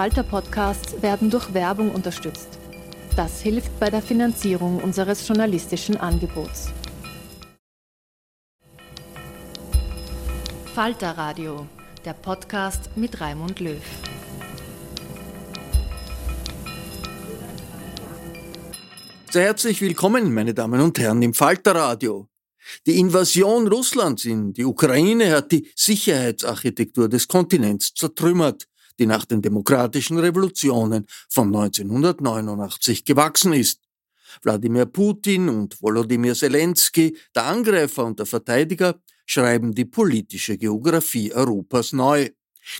Falter-Podcasts werden durch Werbung unterstützt. Das hilft bei der Finanzierung unseres journalistischen Angebots. Falter Radio, der Podcast mit Raimund Löw. Sehr herzlich willkommen, meine Damen und Herren, im Falter Radio. Die Invasion Russlands in die Ukraine hat die Sicherheitsarchitektur des Kontinents zertrümmert, die nach den demokratischen Revolutionen von 1989 gewachsen ist. Wladimir Putin und Volodymyr Zelensky, der Angreifer und der Verteidiger, schreiben die politische Geographie Europas neu.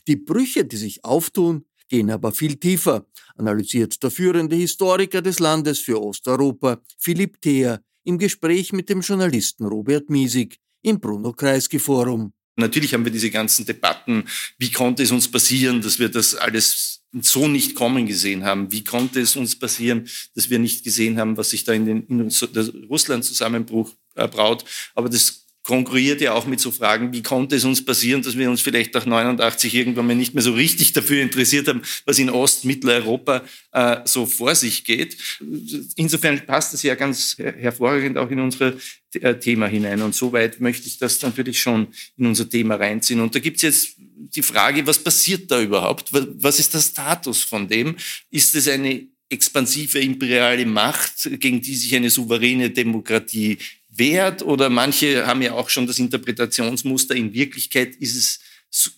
Die Brüche, die sich auftun, gehen aber viel tiefer, analysiert der führende Historiker des Landes für Osteuropa, Philipp Theer, im Gespräch mit dem Journalisten Robert Miesig im Bruno Kreisky Forum. Natürlich haben wir diese ganzen Debatten, wie konnte es uns passieren, dass wir das alles so nicht kommen gesehen haben? Wie konnte es uns passieren, dass wir nicht gesehen haben, was sich da in den in Russland-Zusammenbruch äh, braut? Aber das konkurriert ja auch mit so Fragen, wie konnte es uns passieren, dass wir uns vielleicht nach 89 irgendwann mal nicht mehr so richtig dafür interessiert haben, was in Ost-, Mitteleuropa äh, so vor sich geht. Insofern passt das ja ganz hervorragend auch in unser äh, Thema hinein. Und soweit möchte ich das natürlich schon in unser Thema reinziehen. Und da gibt es jetzt die Frage, was passiert da überhaupt? Was ist der Status von dem? Ist es eine expansive imperiale Macht, gegen die sich eine souveräne Demokratie wert oder manche haben ja auch schon das Interpretationsmuster. In Wirklichkeit ist es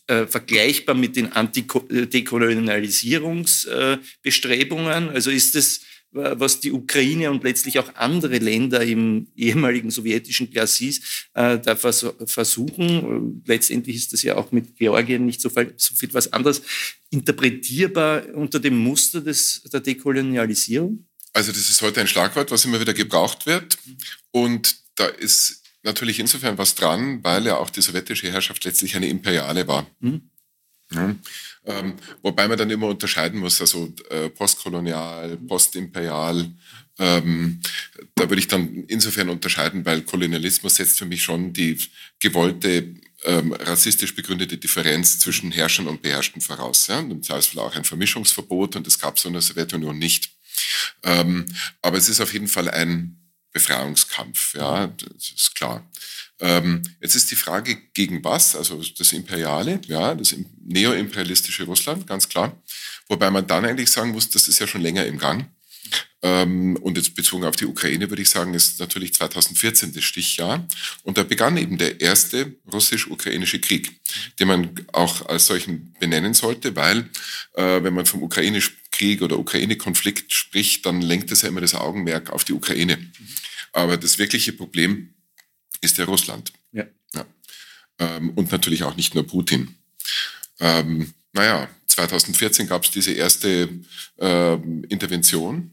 äh, vergleichbar mit den Antidekolonialisierungsbestrebungen. Äh, also ist es, was die Ukraine und letztlich auch andere Länder im ehemaligen sowjetischen Klassis äh, da vers versuchen. Letztendlich ist das ja auch mit Georgien nicht so viel, so viel was anderes interpretierbar unter dem Muster des, der Dekolonialisierung. Also das ist heute ein Schlagwort, was immer wieder gebraucht wird. Und da ist natürlich insofern was dran, weil ja auch die sowjetische Herrschaft letztlich eine imperiale war. Mhm. Ja, ähm, wobei man dann immer unterscheiden muss, also äh, postkolonial, postimperial. Ähm, da würde ich dann insofern unterscheiden, weil Kolonialismus setzt für mich schon die gewollte ähm, rassistisch begründete Differenz zwischen Herrschern und Beherrschten voraus. Ja? Und im Zweifelsfall auch ein Vermischungsverbot und das gab es in der Sowjetunion nicht. Ähm, aber es ist auf jeden Fall ein Befreiungskampf, ja, das ist klar. Ähm, jetzt ist die Frage, gegen was? Also das Imperiale, ja, das neoimperialistische Russland, ganz klar. Wobei man dann eigentlich sagen muss, das ist ja schon länger im Gang. Ähm, und jetzt bezogen auf die Ukraine würde ich sagen, ist natürlich 2014 das Stichjahr. Und da begann eben der erste russisch-ukrainische Krieg, den man auch als solchen benennen sollte, weil äh, wenn man vom Ukraine-Krieg oder Ukraine-Konflikt spricht, dann lenkt es ja immer das Augenmerk auf die Ukraine. Aber das wirkliche Problem ist ja Russland. Ja. ja. Ähm, und natürlich auch nicht nur Putin. Ähm, naja, 2014 gab es diese erste äh, Intervention,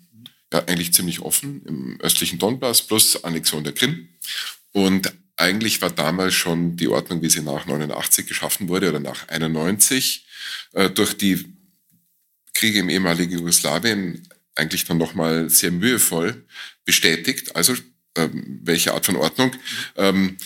eigentlich ziemlich offen im östlichen Donbass plus Annexion der Krim. Und eigentlich war damals schon die Ordnung, wie sie nach 89 geschaffen wurde oder nach 91, äh, durch die Kriege im ehemaligen Jugoslawien eigentlich dann nochmal sehr mühevoll bestätigt. Also ähm, welche Art von Ordnung? Ähm,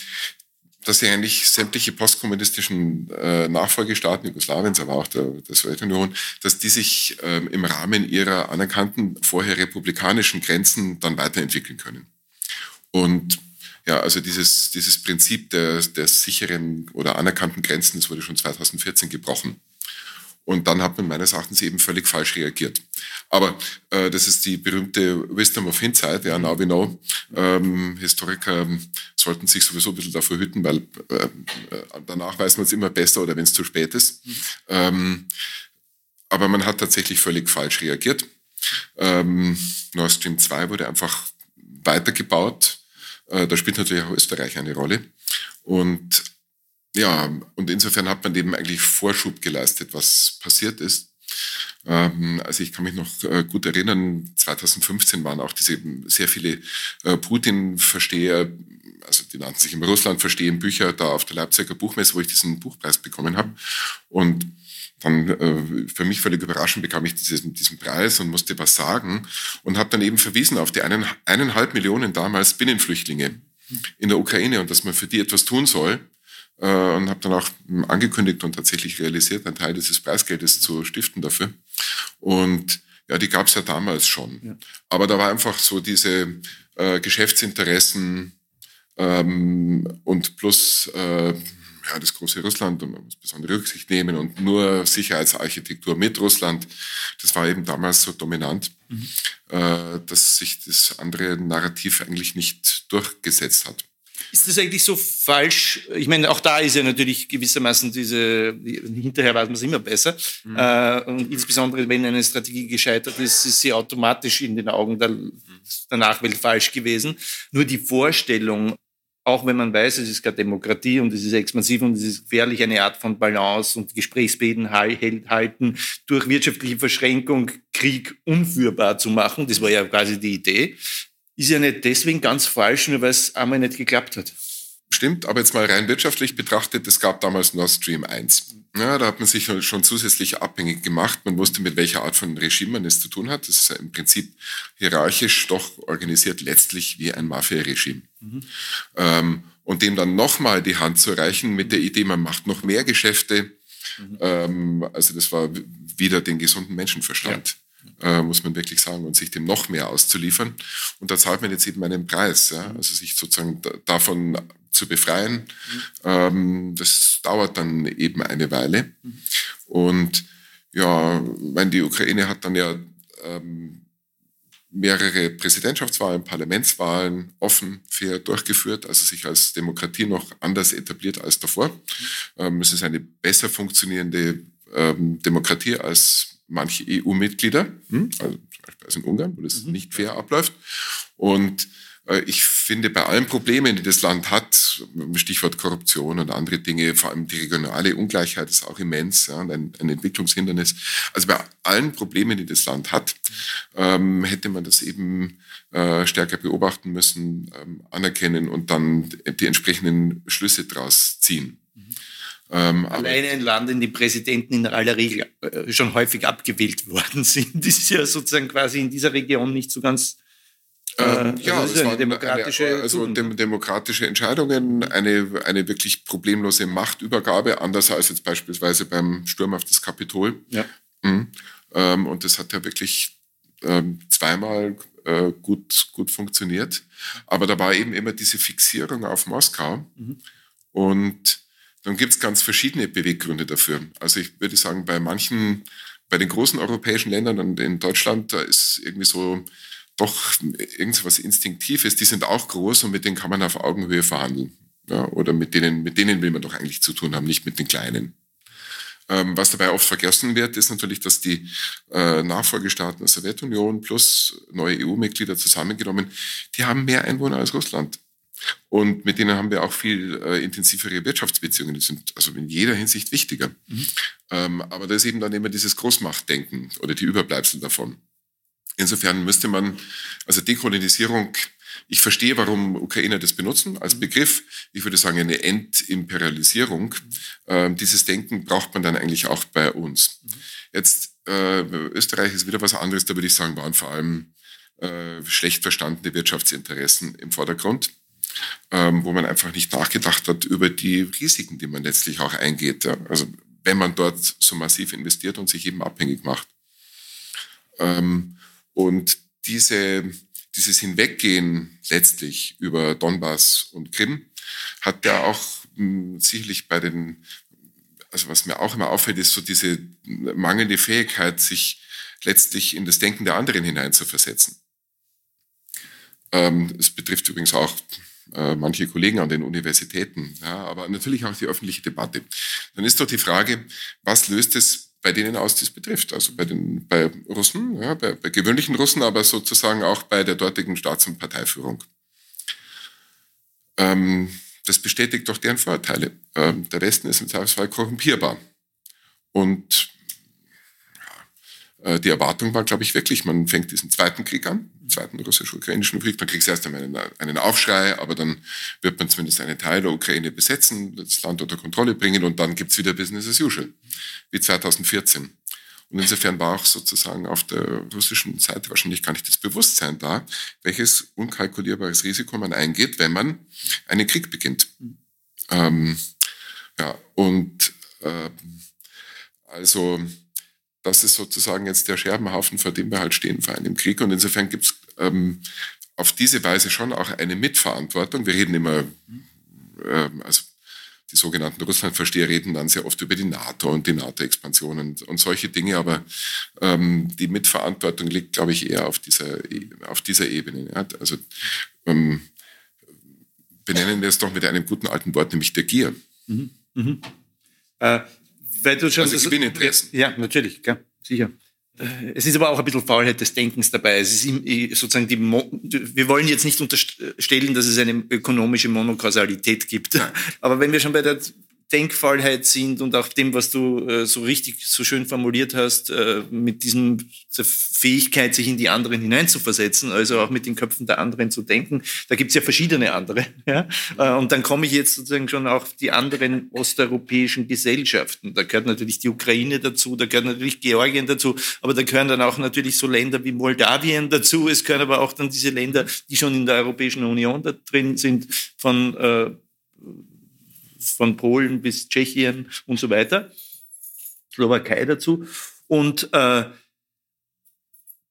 dass sie eigentlich sämtliche postkommunistischen äh, Nachfolgestaaten Jugoslawiens, aber auch der, der Sowjetunion, dass die sich ähm, im Rahmen ihrer anerkannten vorher republikanischen Grenzen dann weiterentwickeln können. Und ja, also dieses, dieses Prinzip der, der sicheren oder anerkannten Grenzen, das wurde schon 2014 gebrochen. Und dann hat man meines Erachtens eben völlig falsch reagiert. Aber äh, das ist die berühmte Wisdom of Hindsight, ja, now we know. Ähm, Historiker sollten sich sowieso ein bisschen davor hüten, weil äh, äh danach weiß man es immer besser oder wenn es zu spät ist. Ähm, aber man hat tatsächlich völlig falsch reagiert. Ähm, Nord Stream 2 wurde einfach weitergebaut. Äh, da spielt natürlich auch Österreich eine Rolle. Und ja, und insofern hat man eben eigentlich Vorschub geleistet, was passiert ist. Ähm, also ich kann mich noch äh, gut erinnern, 2015 waren auch diese sehr viele äh, Putin-Versteher, also die nannten sich immer Russland-Verstehen Bücher, da auf der Leipziger Buchmesse, wo ich diesen Buchpreis bekommen habe. Und dann äh, für mich völlig überraschend bekam ich diesen, diesen Preis und musste was sagen und habe dann eben verwiesen auf die einen, eineinhalb Millionen damals Binnenflüchtlinge in der Ukraine und dass man für die etwas tun soll äh, und habe dann auch angekündigt und tatsächlich realisiert, einen Teil dieses Preisgeldes zu stiften dafür. Und ja, die gab es ja damals schon. Ja. Aber da war einfach so diese äh, Geschäftsinteressen ähm, und plus äh, ja, das große Russland und man muss besondere Rücksicht nehmen und nur Sicherheitsarchitektur mit Russland, das war eben damals so dominant, mhm. äh, dass sich das andere Narrativ eigentlich nicht durchgesetzt hat. Ist das eigentlich so falsch? Ich meine, auch da ist ja natürlich gewissermaßen diese, hinterher weiß man es immer besser. Mhm. Äh, und insbesondere, wenn eine Strategie gescheitert ist, ist sie automatisch in den Augen der, der Nachwelt falsch gewesen. Nur die Vorstellung, auch wenn man weiß, es ist keine Demokratie und es ist expansiv und es ist gefährlich, eine Art von Balance und Gesprächsbeten halten, durch wirtschaftliche Verschränkung Krieg unführbar zu machen, das war ja quasi die Idee, ist ja nicht deswegen ganz falsch, nur weil es einmal nicht geklappt hat. Stimmt, aber jetzt mal rein wirtschaftlich betrachtet, es gab damals Nord Stream 1. Ja, da hat man sich schon zusätzlich abhängig gemacht. Man wusste, mit welcher Art von Regime man es zu tun hat. Das ist ja im Prinzip hierarchisch doch organisiert, letztlich wie ein Mafia-Regime. Mhm. Ähm, und dem dann nochmal die Hand zu reichen mit der Idee, man macht noch mehr Geschäfte. Mhm. Ähm, also das war wieder den gesunden Menschenverstand. Ja. Äh, muss man wirklich sagen, und sich dem noch mehr auszuliefern. Und da zahlt man jetzt eben einen Preis, ja? Mhm. also sich sozusagen davon zu befreien. Mhm. Ähm, das dauert dann eben eine Weile. Mhm. Und ja, meine, die Ukraine hat dann ja ähm, mehrere Präsidentschaftswahlen, Parlamentswahlen offen, fair durchgeführt, also sich als Demokratie noch anders etabliert als davor. Mhm. Ähm, es ist eine besser funktionierende ähm, Demokratie als manche EU-Mitglieder, hm? also zum Beispiel in Ungarn, wo das mhm. nicht fair abläuft. Und äh, ich finde, bei allen Problemen, die das Land hat, Stichwort Korruption und andere Dinge, vor allem die regionale Ungleichheit ist auch immens ja, und ein, ein, Entwicklungshindernis. Also bei allen Problemen, die das Land hat, ähm, hätte man das eben äh, stärker beobachten müssen, ähm, anerkennen und dann die entsprechenden Schlüsse daraus ziehen. Ähm, Alleine ein Land, in dem Präsidenten in aller Regel äh, schon häufig abgewählt worden sind, ist ja sozusagen quasi in dieser Region nicht so ganz ähm, ja, also es waren demokratische, eine, also dem, demokratische Entscheidungen, eine, eine wirklich problemlose Machtübergabe, anders als jetzt beispielsweise beim Sturm auf das Kapitol. Ja. Mhm. Ähm, und das hat ja wirklich ähm, zweimal äh, gut, gut funktioniert. Aber da war eben immer diese Fixierung auf Moskau. Mhm. Und dann gibt es ganz verschiedene Beweggründe dafür. Also ich würde sagen, bei manchen, bei den großen europäischen Ländern und in Deutschland, da ist irgendwie so doch irgendwas Instinktives, die sind auch groß und mit denen kann man auf Augenhöhe verhandeln. Ja, oder mit denen, mit denen will man doch eigentlich zu tun haben, nicht mit den Kleinen. Ähm, was dabei oft vergessen wird, ist natürlich, dass die äh, Nachfolgestaaten der Sowjetunion plus neue EU-Mitglieder zusammengenommen, die haben mehr Einwohner als Russland. Und mit denen haben wir auch viel äh, intensivere Wirtschaftsbeziehungen. Die sind also in jeder Hinsicht wichtiger. Mhm. Ähm, aber da ist eben dann immer dieses Großmachtdenken oder die Überbleibsel davon. Insofern müsste man, also Dekolonisierung, ich verstehe, warum Ukrainer das benutzen als Begriff. Ich würde sagen, eine Entimperialisierung. Ähm, dieses Denken braucht man dann eigentlich auch bei uns. Jetzt, äh, Österreich ist wieder was anderes, da würde ich sagen, waren vor allem äh, schlecht verstandene Wirtschaftsinteressen im Vordergrund, ähm, wo man einfach nicht nachgedacht hat über die Risiken, die man letztlich auch eingeht. Ja? Also wenn man dort so massiv investiert und sich eben abhängig macht. Ähm, und diese, dieses Hinweggehen letztlich über Donbass und Krim hat ja auch mh, hm, sicherlich bei den, also was mir auch immer auffällt, ist so diese mangelnde Fähigkeit, sich letztlich in das Denken der anderen hineinzuversetzen. Ähm, es betrifft übrigens auch äh, manche Kollegen an den Universitäten, ja, aber natürlich auch die öffentliche Debatte. Dann ist doch die Frage, was löst es bei denen aus das betrifft. Also bei den bei Russen, ja, bei, bei gewöhnlichen Russen, aber sozusagen auch bei der dortigen Staats- und Parteiführung. Ähm, das bestätigt doch deren Vorteile. Ähm, der Westen ist im Zweifelsfall korrumpierbar. Und äh, die Erwartung war, glaube ich, wirklich, man fängt diesen zweiten Krieg an, zweiten russisch-ukrainischen Krieg, dann kriegst du erst einmal einen, Aufschrei, aber dann wird man zumindest einen Teil der Ukraine besetzen, das Land unter Kontrolle bringen und dann gibt's wieder Business as usual, wie 2014. Und insofern war auch sozusagen auf der russischen Seite wahrscheinlich gar nicht das Bewusstsein da, welches unkalkulierbares Risiko man eingeht, wenn man einen Krieg beginnt. Ähm, ja, und äh, also das ist sozusagen jetzt der Scherbenhaufen, vor dem wir halt stehen vor einem Krieg. Und insofern gibt es ähm, auf diese Weise schon auch eine Mitverantwortung. Wir reden immer, ähm, also die sogenannten Russlandversteher reden dann sehr oft über die NATO und die NATO-Expansion und, und, solche Dinge, aber ähm, die Mitverantwortung liegt, glaube ich, eher auf dieser, auf dieser Ebene. Ja? Also ähm, benennen wir es doch mit einem guten alten Wort, nämlich der Gier. Mhm. Mhm. Äh, weil du schon, also Gewinninteressen. Ja, natürlich, klar, sicher. Äh, es ist aber auch ein bisschen Faulheit des Denkens dabei. Es ist sozusagen die, Mo wir wollen jetzt nicht unterstellen, dass es eine ökonomische Monokausalität gibt. Aber wenn wir schon bei der Denkfallheit sind und auch dem, was du äh, so richtig, so schön formuliert hast, äh, mit diesem der Fähigkeit, sich in die anderen hineinzuversetzen, also auch mit den Köpfen der anderen zu denken. Da gibt es ja verschiedene andere. Ja? Äh, und dann komme ich jetzt sozusagen schon auf die anderen osteuropäischen Gesellschaften. Da gehört natürlich die Ukraine dazu, da gehört natürlich Georgien dazu, aber da gehören dann auch natürlich so Länder wie Moldawien dazu. Es gehören aber auch dann diese Länder, die schon in der Europäischen Union da drin sind, von äh, von Polen bis Tschechien und so weiter, Slowakei dazu. Und äh,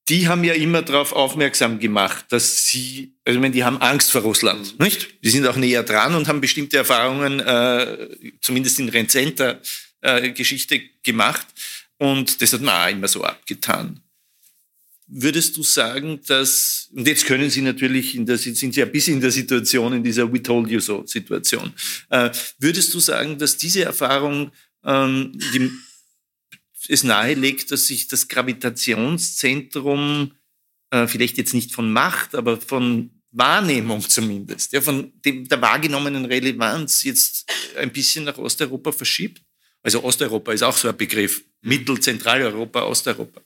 die haben ja immer darauf aufmerksam gemacht, dass sie, also ich meine, die haben Angst vor Russland, nicht? Die sind auch näher dran und haben bestimmte Erfahrungen, äh, zumindest in rezenter äh, Geschichte gemacht. Und das hat man auch immer so abgetan. Würdest du sagen, dass, und jetzt können Sie natürlich, in der, sind Sie ein bisschen in der Situation, in dieser We told you so Situation. Äh, würdest du sagen, dass diese Erfahrung ähm, die, es nahelegt, dass sich das Gravitationszentrum äh, vielleicht jetzt nicht von Macht, aber von Wahrnehmung zumindest, ja, von dem, der wahrgenommenen Relevanz jetzt ein bisschen nach Osteuropa verschiebt? Also Osteuropa ist auch so ein Begriff. Mittel-, Zentraleuropa, Osteuropa.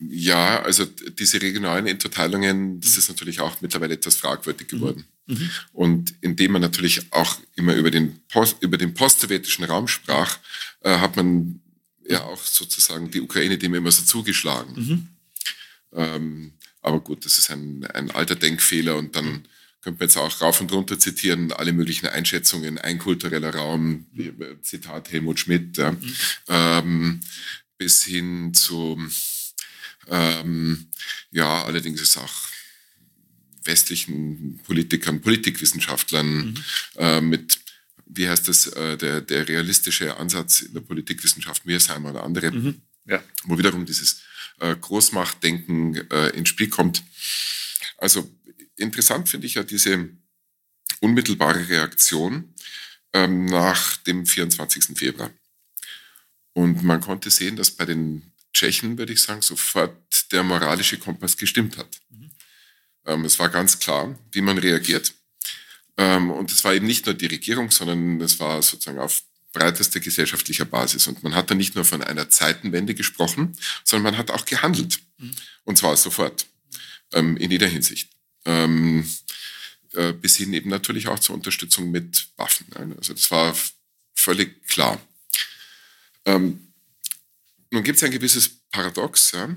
Ja, also diese regionalen Unterteilungen, das ist natürlich auch mittlerweile etwas fragwürdig geworden. Mhm. mhm. Und indem man natürlich auch immer über den, Post, über den postsowjetischen Raum sprach, äh, hat man ja auch sozusagen die Ukraine dem immer so zugeschlagen. Mhm. Ähm, aber gut, das ist ein, ein alter Denkfehler und dann könnte man jetzt auch rauf und runter zitieren, alle möglichen Einschätzungen, ein kultureller Raum, Zitat Helmut Schmidt, ja, mhm. ähm, bis hin zu ähm, ja, allerdings ist auch westlichen Politikern, Politikwissenschaftlern mhm. äh, mit, wie heißt das, äh, der, der realistische Ansatz in der Politikwissenschaft, Mearsheimer oder andere, mhm. ja. wo wiederum dieses äh, Großmachtdenken äh, ins Spiel kommt. Also interessant finde ich ja diese unmittelbare Reaktion ähm, nach dem 24. Februar. Und man konnte sehen, dass bei den Tschechen, würde ich sagen, sofort der moralische Kompass gestimmt hat. Mhm. Ähm, es war ganz klar, wie man reagiert. Ähm, und es war eben nicht nur die Regierung, sondern es war sozusagen auf breitester gesellschaftlicher Basis. Und man hat da nicht nur von einer Zeitenwende gesprochen, sondern man hat auch gehandelt. Mhm. Und zwar sofort, ähm, in jeder Hinsicht. Ähm, äh, bis hin eben natürlich auch zur Unterstützung mit Waffen. Also das war völlig klar. Ähm, nun gibt es ein gewisses Paradox, ja,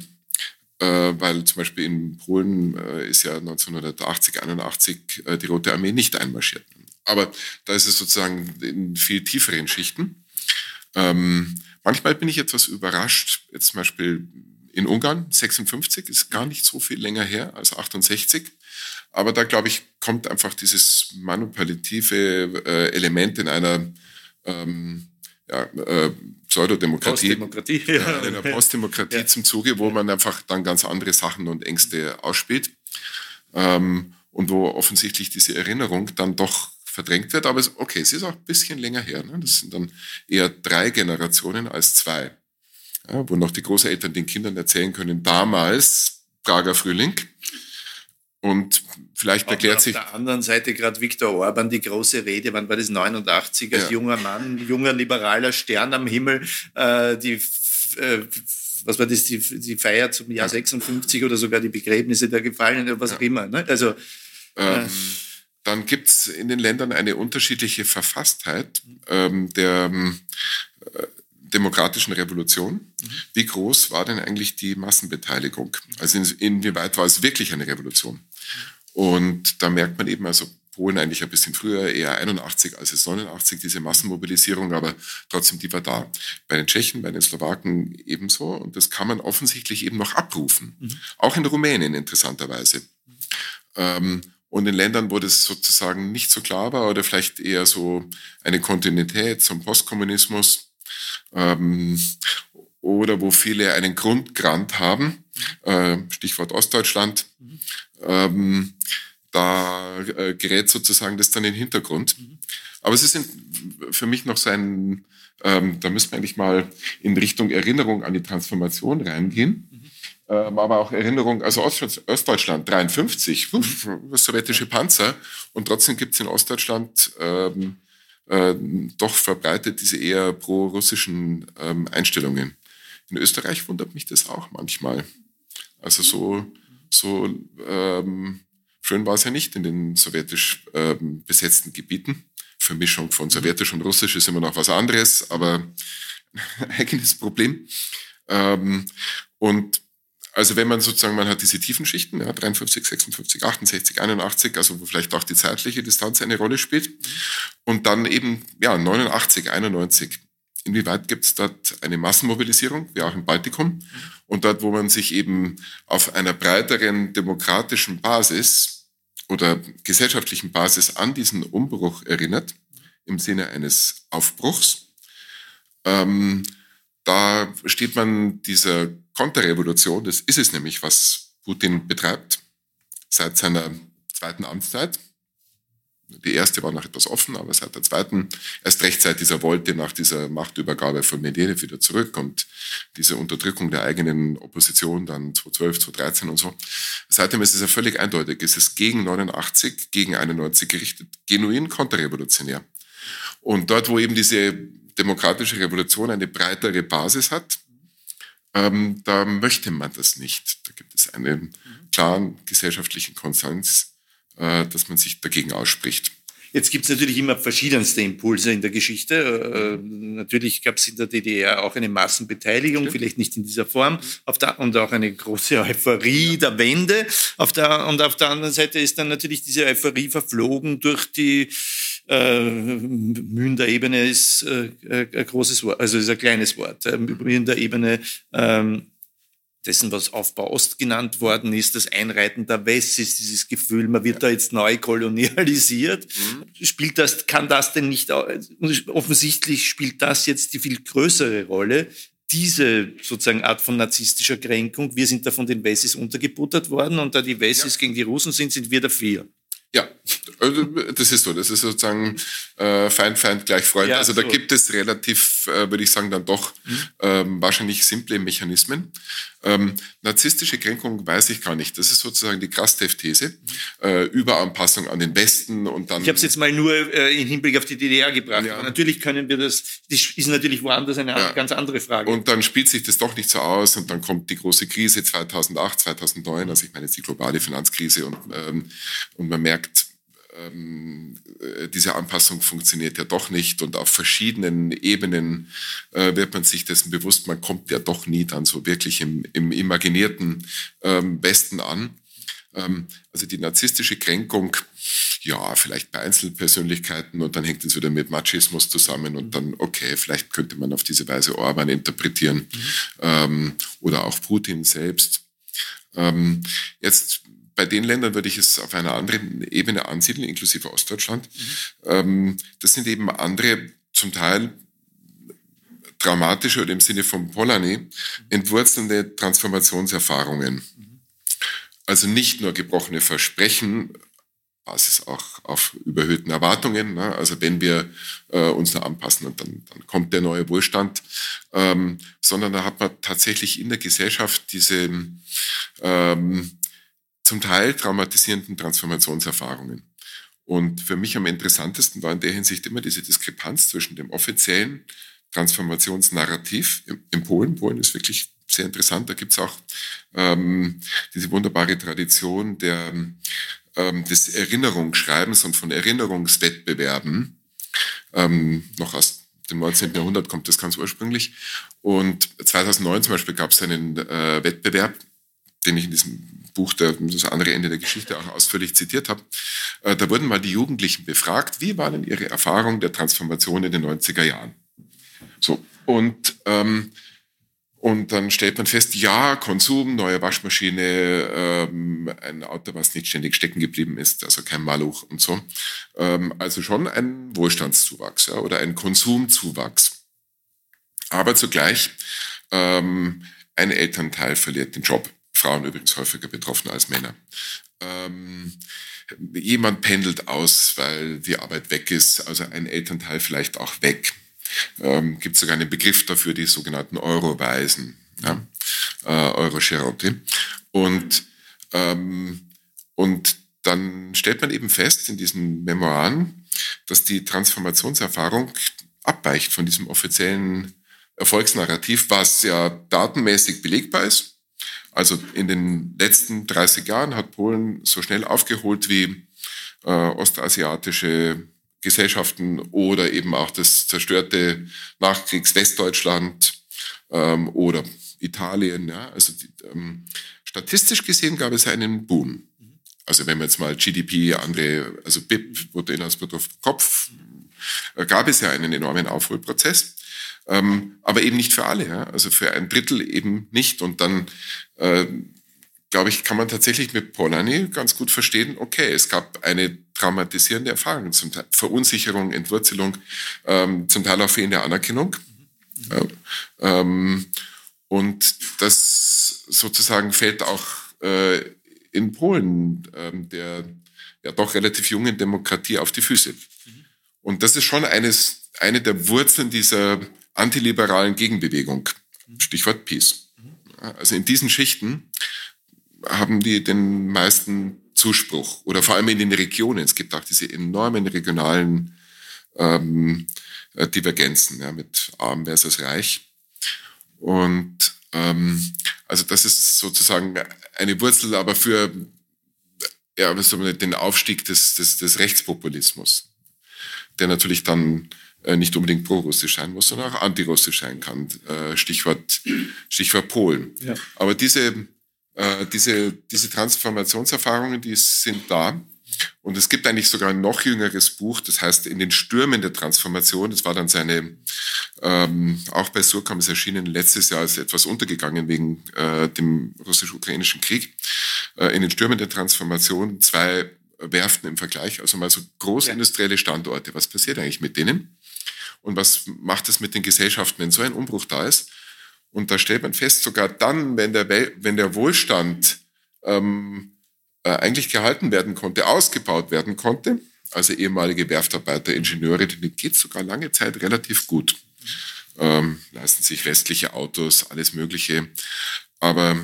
äh, weil zum Beispiel in Polen äh, ist ja 1980, 81 äh, die Rote Armee nicht einmarschiert. Aber da ist es sozusagen in viel tieferen Schichten. Ähm, manchmal bin ich etwas überrascht, jetzt zum Beispiel in Ungarn, 56 ist gar nicht so viel länger her als 68. Aber da, glaube ich, kommt einfach dieses manipulative äh, Element in einer ähm, ja, äh, Pseudodemokratie, Postdemokratie, ja. in einer Postdemokratie ja. zum Zuge, wo man einfach dann ganz andere Sachen und Ängste ausspielt ähm, und wo offensichtlich diese Erinnerung dann doch verdrängt wird. Aber es, okay, es ist auch ein bisschen länger her. Ne? Das sind dann eher drei Generationen als zwei, ja, wo noch die Großeltern den Kindern erzählen können, damals Prager Frühling und vielleicht Auch erklärt sich. Auf der anderen Seite gerade Viktor Orban die große Rede, wann war das 89 als ja. junger Mann, junger liberaler Stern am Himmel, äh, die äh, was war das, die, die Feier zum Jahr 56 oder sogar die Begräbnisse der Gefallenen oder was auch immer. Ne? Also, ähm, äh, dann gibt's in den Ländern eine unterschiedliche Verfasstheit ähm, der äh, demokratischen Revolution. Mhm. Wie groß war denn eigentlich die Massenbeteiligung? Also inwieweit war es wirklich eine Revolution? Und da merkt man eben, also Polen eigentlich ein bisschen früher, eher 81 als es 89, diese Massenmobilisierung, aber trotzdem, die war da. Bei den Tschechen, bei den Slowaken ebenso. Und das kann man offensichtlich eben noch abrufen. Mhm. Auch in Rumänien interessanterweise. Mhm. Ähm, und in Ländern, wo das sozusagen nicht so klar war oder vielleicht eher so eine Kontinuität zum Postkommunismus ähm, oder wo viele einen Grundgrant haben, äh, Stichwort Ostdeutschland, ähm, da äh, gerät sozusagen das dann in den Hintergrund. Aber es ist für mich noch so ein, ähm, da müssen wir eigentlich mal in Richtung Erinnerung an die Transformation reingehen. Ähm, aber auch Erinnerung, also Ost Ostdeutschland 53, uff, sowjetische Panzer. Und trotzdem gibt es in Ostdeutschland ähm, äh, doch verbreitet diese eher pro-russischen ähm, Einstellungen. In Österreich wundert mich das auch manchmal. Also so, so ähm, Schön war es ja nicht in den sowjetisch äh, besetzten Gebieten. Vermischung von sowjetisch und russisch ist immer noch was anderes, aber eigenes Problem. Ähm, und also wenn man sozusagen, man hat diese tiefen Schichten, ja, 53, 56, 68, 81, also wo vielleicht auch die zeitliche Distanz eine Rolle spielt. Und dann eben, ja, 89, 91. Inwieweit gibt es dort eine Massenmobilisierung, wie auch im Baltikum? Und dort, wo man sich eben auf einer breiteren demokratischen Basis oder gesellschaftlichen Basis an diesen Umbruch erinnert, im Sinne eines Aufbruchs, ähm, da steht man dieser Konterrevolution, das ist es nämlich, was Putin betreibt, seit seiner zweiten Amtszeit, die erste war noch etwas offen, aber seit der zweiten erst rechtzeitig dieser wollte nach dieser Machtübergabe von Medvedev wieder zurück und diese Unterdrückung der eigenen Opposition dann 2012, 2013 und so. Seitdem ist es ja völlig eindeutig. Es ist gegen 89, gegen 91 gerichtet, genuin konterrevolutionär. Und dort, wo eben diese demokratische Revolution eine breitere Basis hat, ähm, da möchte man das nicht. Da gibt es einen klaren gesellschaftlichen Konsens, dass man sich dagegen ausspricht. Jetzt gibt es natürlich immer verschiedenste Impulse in der Geschichte. Äh, natürlich gab es in der DDR auch eine Massenbeteiligung, Stimmt. vielleicht nicht in dieser Form, auf der, und auch eine große Euphorie ja. der Wende. Auf der, und auf der anderen Seite ist dann natürlich diese Euphorie verflogen durch die äh, Mühen der Ebene ist äh, ein großes Wort, also ist ein kleines Wort. Äh, Mühen der Ebene ähm, dessen, was Aufbau Ost genannt worden ist, das Einreiten der Wessis, dieses Gefühl, man wird da jetzt neu kolonialisiert. Mhm. Spielt das, kann das denn nicht, offensichtlich spielt das jetzt die viel größere Rolle, diese sozusagen Art von narzisstischer Kränkung. Wir sind da von den Wessis untergebuttert worden und da die Wessis ja. gegen die Russen sind, sind wir dafür. Ja, also, das ist so. Das ist sozusagen äh, Feind, Feind gleich Freund. Ja, also da so. gibt es relativ, äh, würde ich sagen, dann doch mhm. ähm, wahrscheinlich simple Mechanismen. Ähm, narzisstische Kränkung weiß ich gar nicht. Das ist sozusagen die Krastev-These. Mhm. Äh, Überanpassung an den Westen und dann. Ich habe es jetzt mal nur äh, in Hinblick auf die DDR gebracht. Ja. Natürlich können wir das, das ist natürlich woanders eine ja. ganz andere Frage. Und dann spielt sich das doch nicht so aus und dann kommt die große Krise 2008, 2009, also ich meine jetzt die globale Finanzkrise und, ähm, und man merkt, ähm, äh, diese Anpassung funktioniert ja doch nicht und auf verschiedenen Ebenen äh, wird man sich dessen bewusst, man kommt ja doch nie dann so wirklich im, im imaginierten ähm, Westen an. Ähm, also die narzisstische Kränkung, ja, vielleicht bei Einzelpersönlichkeiten und dann hängt es wieder mit Machismus zusammen und dann, okay, vielleicht könnte man auf diese Weise Orban interpretieren mhm. ähm, oder auch Putin selbst. Ähm, jetzt bei den Ländern würde ich es auf einer anderen Ebene ansiedeln, inklusive Ostdeutschland. Mhm. das sind eben andere, zum Teil dramatische oder im Sinne von Polanyi entwurzelnde Transformationserfahrungen. Also nicht nur gebrochene Versprechen, Basis auch auf überhöhten Erwartungen. Ne? Also wenn wir äh, uns da anpassen und dann, dann kommt der neue Wohlstand, ähm, sondern da hat man tatsächlich in der Gesellschaft diese ähm, zum Teil traumatisierenden Transformationserfahrungen. Und für mich am interessantesten war in der Hinsicht immer diese Diskrepanz zwischen dem offiziellen Transformationsnarrativ in Polen. Polen ist wirklich sehr interessant. Da gibt es auch ähm, diese wunderbare Tradition der, ähm, des Erinnerungsschreibens und von Erinnerungswettbewerben. Ähm, noch aus dem 19. Jahrhundert kommt das ganz ursprünglich. Und 2009 zum Beispiel gab es einen äh, Wettbewerb, den ich in diesem Buch, der, das andere Ende der Geschichte auch ausführlich zitiert habe, äh, da wurden mal die Jugendlichen befragt, wie war denn ihre Erfahrung der Transformation in den 90er Jahren? So, und ähm, und dann stellt man fest, ja, Konsum, neue Waschmaschine, ähm, ein Auto, was nicht ständig stecken geblieben ist, also kein Maluch und so. Ähm, also schon ein Wohlstandszuwachs ja, oder ein Konsumzuwachs. Aber zugleich ähm, ein Elternteil verliert den Job. Frauen übrigens häufiger betroffen als Männer. Ähm, jemand pendelt aus, weil die Arbeit weg ist, also ein Elternteil vielleicht auch weg ähm, gibt sogar einen Begriff dafür, die sogenannten Euroweisen, ja, äh, Euroscherotti. Und, ähm, und dann stellt man eben fest in diesen Memoiren, dass die Transformationserfahrung abweicht von diesem offiziellen Erfolgsnarrativ, was ja datenmäßig belegbar ist. Also in den letzten 30 Jahren hat Polen so schnell aufgeholt wie äh, ostasiatische Gesellschaften oder eben auch das zerstörte Nachkriegs-Westdeutschland ähm, oder Italien. Ja. Also die, ähm, statistisch gesehen gab es einen Boom. Also wenn man jetzt mal GDP, andere, also BIP, Bruttoinlandsprodukt pro Kopf, äh, gab es ja einen enormen Aufholprozess. Ähm, aber eben nicht für alle, ja. also für ein Drittel eben nicht. Und dann äh, glaube ich, kann man tatsächlich mit Polanyi ganz gut verstehen, okay, es gab eine traumatisierende Erfahrung, zum Teil Verunsicherung, Entwurzelung, ähm, zum Teil auch fehlende Anerkennung. Mhm. ähm, und das sozusagen fällt auch äh, in Polen, ähm, der ja doch relativ jungen Demokratie, auf die Füße. Mhm. Und das ist schon eines, eine der Wurzeln dieser antiliberalen Gegenbewegung. Mhm. Stichwort Peace. Also in diesen Schichten haben die den meisten Zuspruch oder vor allem in den Regionen. Es gibt auch diese enormen regionalen ähm, äh, Divergenzen ja, mit arm versus reich. Und ähm, also das ist sozusagen eine Wurzel, aber für ja, den Aufstieg des, des, des Rechtspopulismus, der natürlich dann nicht unbedingt pro-russisch sein muss, sondern auch antirussisch sein kann. Äh, Stichwort, Stichwort Polen. Ja. Aber diese äh, diese, diese Transformationserfahrungen, die sind da. Und es gibt eigentlich sogar ein noch jüngeres Buch, das heißt In den Stürmen der Transformation. Das war dann seine, ähm, auch bei Surkamp ist erschienen, letztes Jahr ist etwas untergegangen wegen äh, dem russisch-ukrainischen Krieg. Äh, in den Stürmen der Transformation zwei Werften im Vergleich, also mal so großindustrielle Standorte. Was passiert eigentlich mit denen? Und was macht es mit den Gesellschaften, wenn so ein Umbruch da ist? Und da stellt man fest, sogar dann, wenn der, wenn der Wohlstand ähm, äh, eigentlich gehalten werden konnte, ausgebaut werden konnte, also ehemalige Werftarbeiter, Ingenieure, denen geht sogar lange Zeit relativ gut. Ähm, leisten sich westliche Autos, alles Mögliche. Aber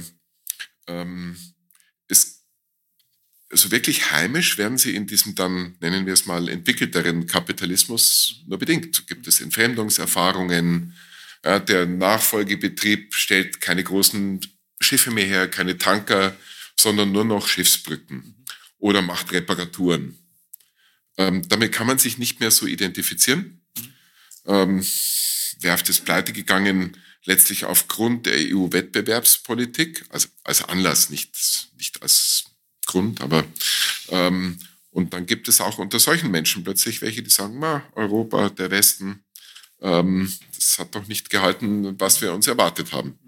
ähm, es, also wirklich heimisch werden sie in diesem dann, nennen wir es mal, entwickelteren Kapitalismus nur bedingt. Gibt es Entfremdungserfahrungen, ja, der Nachfolgebetrieb stellt keine großen Schiffe mehr her, keine Tanker, sondern nur noch Schiffsbrücken oder macht Reparaturen. Ähm, damit kann man sich nicht mehr so identifizieren. Ähm, Werft ist pleite gegangen, letztlich aufgrund der EU-Wettbewerbspolitik, also als Anlass, nicht, nicht als Grund, aber ähm, und dann gibt es auch unter solchen Menschen plötzlich welche, die sagen, na, Europa, der Westen, ähm, das hat doch nicht gehalten, was wir uns erwartet haben.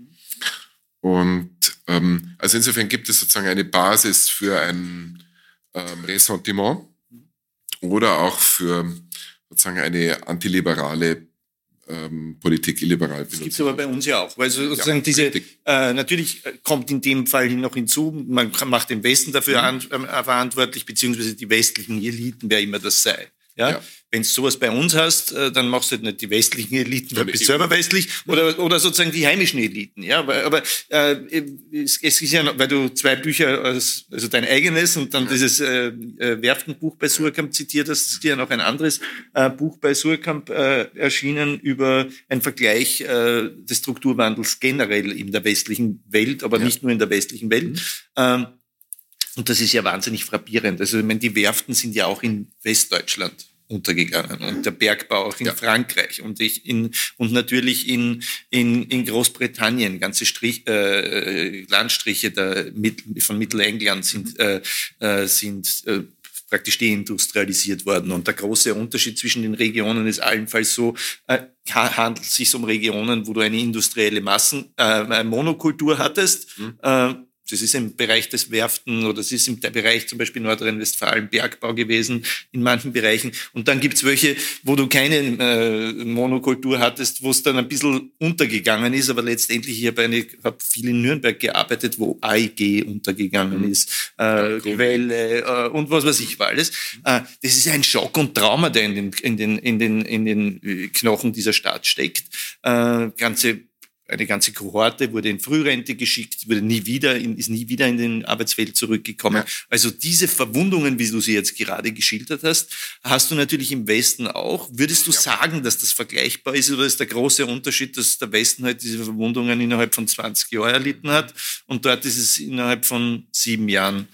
Und ähm, also insofern gibt es sozusagen eine Basis für ein ähm, Ressentiment oder auch für sozusagen eine antiliberale ähm, Politik illiberal. Das gibt es aber bei uns ja auch. Weil sozusagen ja, diese, äh, natürlich kommt in dem Fall noch hinzu, man macht den Westen dafür mhm. an, äh, verantwortlich, beziehungsweise die westlichen Eliten, wer immer das sei. Ja? ja. Wenn du sowas bei uns hast, äh, dann machst du halt nicht die westlichen Eliten, du bist selber westlich, oder, oder sozusagen die heimischen Eliten. Ja, aber, aber äh, es, es ist ja, weil du zwei Bücher, also dein eigenes und dann dieses äh, äh, Werftenbuch bei Surkamp zitiert hast, ist ja noch ein anderes äh, Buch bei Surkamp äh, erschienen über einen Vergleich äh, des Strukturwandels generell in der westlichen Welt, aber ja. nicht nur in der westlichen Welt. Mhm. Ähm, und das ist ja wahnsinnig frappierend. Also ich meine, die Werften sind ja auch in Westdeutschland untergegangen und der Bergbau auch in ja. Frankreich und ich in und natürlich in in, in Großbritannien ganze Strich, äh, Landstriche der, von Mittelengland sind mhm. äh, sind äh, praktisch deindustrialisiert worden. Und der große Unterschied zwischen den Regionen ist allenfalls so, äh, handelt es sich um Regionen, wo du eine industrielle Massen, äh, Monokultur hattest, mhm. äh, das ist im Bereich des Werften oder das ist im Bereich zum Beispiel Nordrhein-Westfalen Bergbau gewesen, in manchen Bereichen. Und dann gibt's welche, wo du keine äh, Monokultur hattest, wo es dann ein bisschen untergegangen ist, aber letztendlich, ich habe hab viel in Nürnberg gearbeitet, wo AIG untergegangen mhm. ist, äh, Quelle äh, und was weiß ich war alles. Äh, das ist ein Schock und Trauma, der in den, in den, in den, in den Knochen dieser Stadt steckt. Äh, ganze eine ganze Kohorte wurde in Frührente geschickt, wurde nie wieder in, ist nie wieder in den Arbeitsfeld zurückgekommen. Ja. Also diese Verwundungen, wie du sie jetzt gerade geschildert hast, hast du natürlich im Westen auch. Würdest du ja. sagen, dass das vergleichbar ist oder ist der große Unterschied, dass der Westen halt diese Verwundungen innerhalb von 20 Jahren erlitten hat und dort ist es innerhalb von sieben Jahren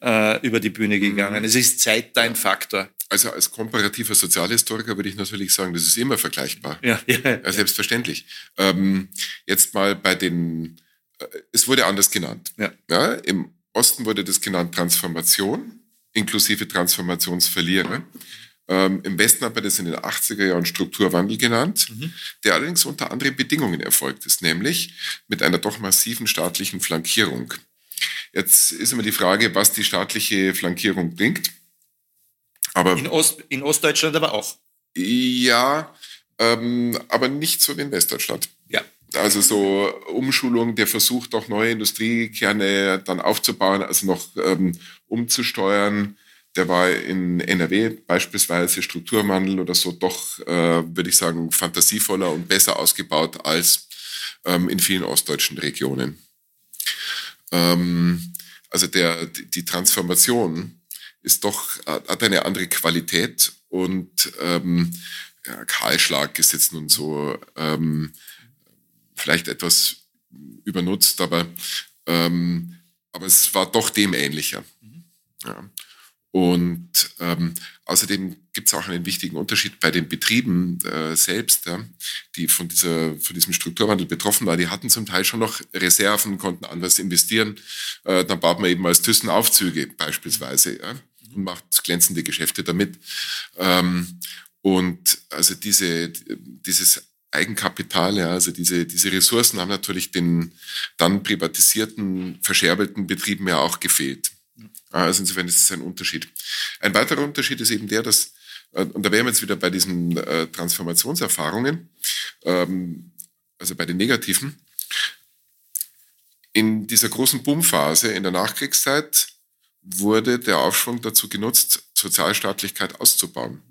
äh, über die Bühne gegangen? Mhm. Es ist Zeit dein Faktor. Also als komparativer Sozialhistoriker würde ich natürlich sagen, das ist immer vergleichbar. Ja, ja, ja. Selbstverständlich. Ähm, jetzt mal bei den, äh, es wurde anders genannt. Ja. ja. Im Osten wurde das genannt Transformation, inklusive Transformationsverlierer. Ähm, Im Westen hat man das in den 80er Jahren Strukturwandel genannt, mhm. der allerdings unter anderen Bedingungen erfolgt ist, nämlich mit einer doch massiven staatlichen Flankierung. Jetzt ist immer die Frage, was die staatliche Flankierung bringt. Aber in, Ost, in Ostdeutschland aber auch. Ja, ähm, aber nicht so wie in Westdeutschland. Ja. Also so Umschulung, der Versuch, doch neue Industriekerne dann aufzubauen, also noch ähm, umzusteuern. Der war in NRW beispielsweise Strukturwandel oder so doch, äh, würde ich sagen, fantasievoller und besser ausgebaut als ähm, in vielen ostdeutschen Regionen. Ähm, also der, die Transformation ist doch, hat eine andere Qualität und ähm, ja, Kahlschlag ist jetzt nun so ähm, vielleicht etwas übernutzt, aber, ähm, aber es war doch dem ähnlicher. Mhm. Ja. Und ähm, außerdem gibt es auch einen wichtigen Unterschied bei den Betrieben äh, selbst, ja, die von, dieser, von diesem Strukturwandel betroffen waren. Die hatten zum Teil schon noch Reserven, konnten anders investieren. Äh, dann baut man eben als Thyssen Aufzüge beispielsweise. Ja und macht glänzende Geschäfte damit. Ähm, und also diese, dieses Eigenkapital, ja, also diese, diese Ressourcen haben natürlich den dann privatisierten, verscherbelten Betrieben ja auch gefehlt. Also insofern ist es ein Unterschied. Ein weiterer Unterschied ist eben der, dass, äh, und da wären wir jetzt wieder bei diesen äh, Transformationserfahrungen, ähm, also bei den negativen, in dieser großen Boomphase in der Nachkriegszeit wurde der Aufschwung dazu genutzt, Sozialstaatlichkeit auszubauen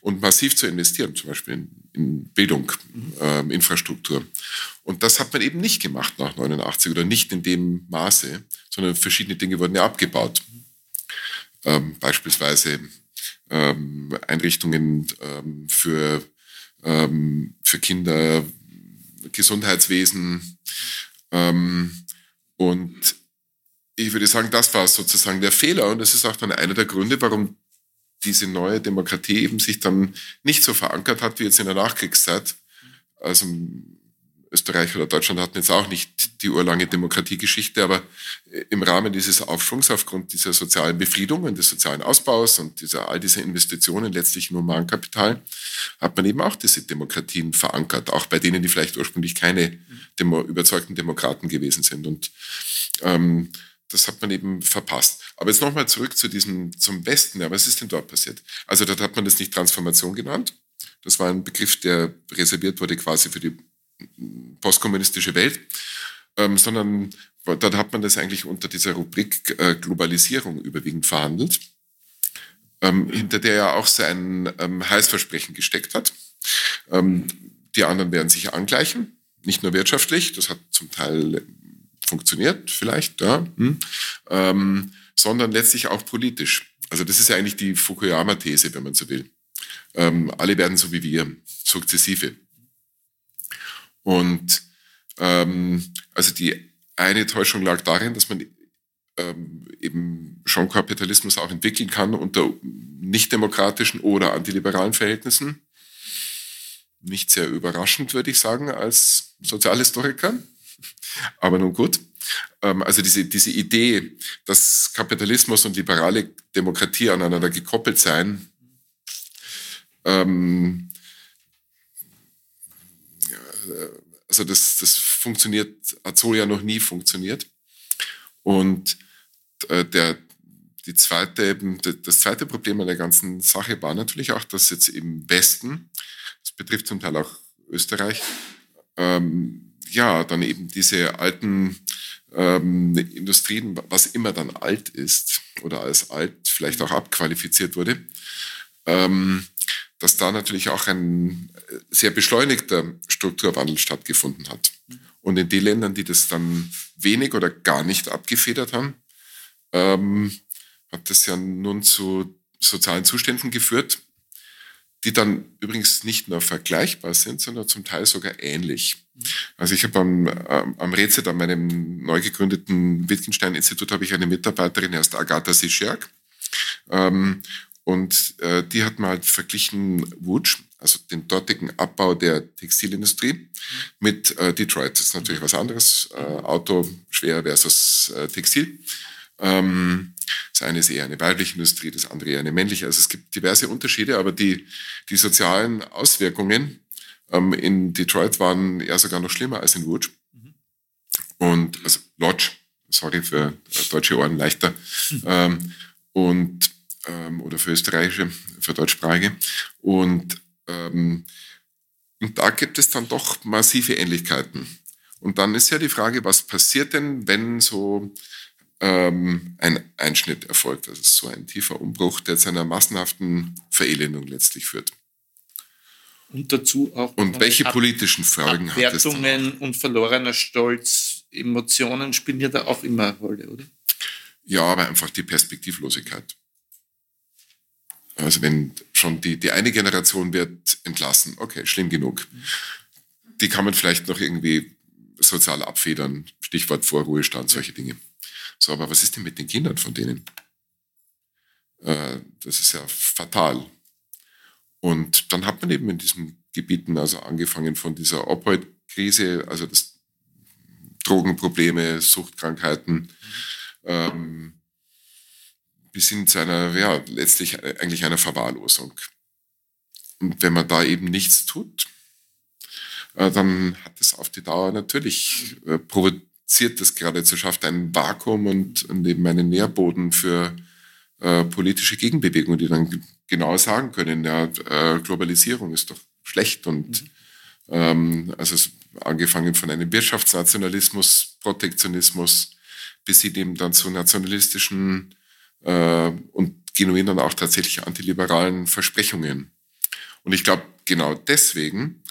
und massiv zu investieren, zum Beispiel in, in Bildung, äh, Infrastruktur. Und das hat man eben nicht gemacht nach 89 oder nicht in dem Maße, sondern verschiedene Dinge wurden ja abgebaut. Ähm, beispielsweise ähm, Einrichtungen ähm, für, ähm, für Kinder, Gesundheitswesen ähm, und ich würde sagen, das war sozusagen der Fehler und das ist auch dann einer der Gründe, warum diese neue Demokratie eben sich dann nicht so verankert hat wie jetzt in der Nachkriegszeit. Also Österreich oder Deutschland hatten jetzt auch nicht die urlange Demokratiegeschichte, aber im Rahmen dieses Aufschwungs aufgrund dieser sozialen Befriedung und des sozialen Ausbaus und dieser, all dieser Investitionen letztlich in Humankapital hat man eben auch diese Demokratien verankert, auch bei denen, die vielleicht ursprünglich keine Demo überzeugten Demokraten gewesen sind. Und ähm, das hat man eben verpasst. Aber jetzt nochmal zurück zu diesem, zum Westen. Ja, was ist denn dort passiert? Also dort hat man das nicht Transformation genannt. Das war ein Begriff, der reserviert wurde quasi für die postkommunistische Welt, ähm, sondern dort hat man das eigentlich unter dieser Rubrik äh, Globalisierung überwiegend verhandelt, ähm, hinter der ja auch sein ähm, Heißversprechen gesteckt hat. Ähm, die anderen werden sich angleichen, nicht nur wirtschaftlich, das hat zum Teil funktioniert vielleicht, ja, hm, ähm, sondern letztlich auch politisch. Also das ist ja eigentlich die Fukuyama-These, wenn man so will. Ähm, alle werden so wie wir, sukzessive. Und ähm, also die eine Täuschung lag darin, dass man ähm, eben schon Kapitalismus auch entwickeln kann unter nicht demokratischen oder antiliberalen Verhältnissen. Nicht sehr überraschend, würde ich sagen, als Sozialhistoriker. Aber nun gut. Ähm, also diese, diese Idee, dass Kapitalismus und liberale Demokratie aneinander gekoppelt seien, ähm, also das, das funktioniert, hat so ja noch nie funktioniert. Und äh, der, die zweite, das zweite Problem an der ganzen Sache war natürlich auch, dass jetzt im Westen, das betrifft zum Teil auch Österreich, ähm, ja, dann eben diese alten ähm, Industrien, was immer dann alt ist oder als alt vielleicht auch abqualifiziert wurde, ähm, dass da natürlich auch ein sehr beschleunigter Strukturwandel stattgefunden hat. Und in den Ländern, die das dann wenig oder gar nicht abgefedert haben, ähm, hat das ja nun zu sozialen Zuständen geführt, die dann übrigens nicht nur vergleichbar sind, sondern zum Teil sogar ähnlich. Also ich habe am, am Rezet, an meinem neu gegründeten Wittgenstein-Institut, habe ich eine Mitarbeiterin, heißt Agatha Sischerk. Ähm, und äh, die hat mal halt verglichen Wutsch, also den dortigen Abbau der Textilindustrie, mit äh, Detroit. Das ist natürlich was anderes. Äh, Auto schwer versus äh, Textil. Ähm, das eine ist eher eine weibliche Industrie, das andere eher eine männliche. Also es gibt diverse Unterschiede, aber die, die sozialen Auswirkungen ähm, in Detroit waren eher sogar noch schlimmer als in Łódź. Mhm. Und, also Lodge, sorry für deutsche Ohren, leichter. Mhm. Ähm, und, ähm, oder für österreichische, für deutschsprachige. Und, ähm, und da gibt es dann doch massive Ähnlichkeiten. Und dann ist ja die Frage, was passiert denn, wenn so ähm, ein Einschnitt erfolgt. Das ist so ein tiefer Umbruch, der zu einer massenhaften Verelendung letztlich führt. Und dazu auch. Und welche politischen Folgen hat das? Abwertungen und verlorener Stolz, Emotionen spielen ja da auch immer eine Rolle, oder? Ja, aber einfach die Perspektivlosigkeit. Also wenn schon die, die eine Generation wird entlassen, okay, schlimm genug. Die kann man vielleicht noch irgendwie sozial abfedern, Stichwort Vorruhestand, solche Dinge. So, aber was ist denn mit den Kindern von denen? Äh, das ist ja fatal. Und dann hat man eben in diesen Gebieten, also angefangen von dieser Opioid-Krise, also das Drogenprobleme, Suchtkrankheiten, ähm, bis hin zu einer, ja, letztlich eigentlich einer Verwahrlosung. Und wenn man da eben nichts tut, äh, dann hat es auf die Dauer natürlich äh, provoziert das geradezu, schafft ein Vakuum und, und eben einen Nährboden für äh, politische Gegenbewegungen, die dann genau sagen können, ja, äh, Globalisierung ist doch schlecht und mhm. ähm, also angefangen von einem Wirtschaftsnationalismus, Protektionismus, bis sie eben dann zu nationalistischen äh, und genuin dann auch tatsächlich antiliberalen Versprechungen. Und ich glaube, genau deswegen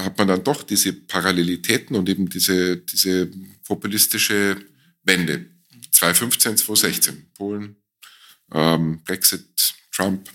hat man dann doch diese Parallelitäten und eben diese, diese populistische Wende. 2015, 2016, Polen, ähm, Brexit, Trump.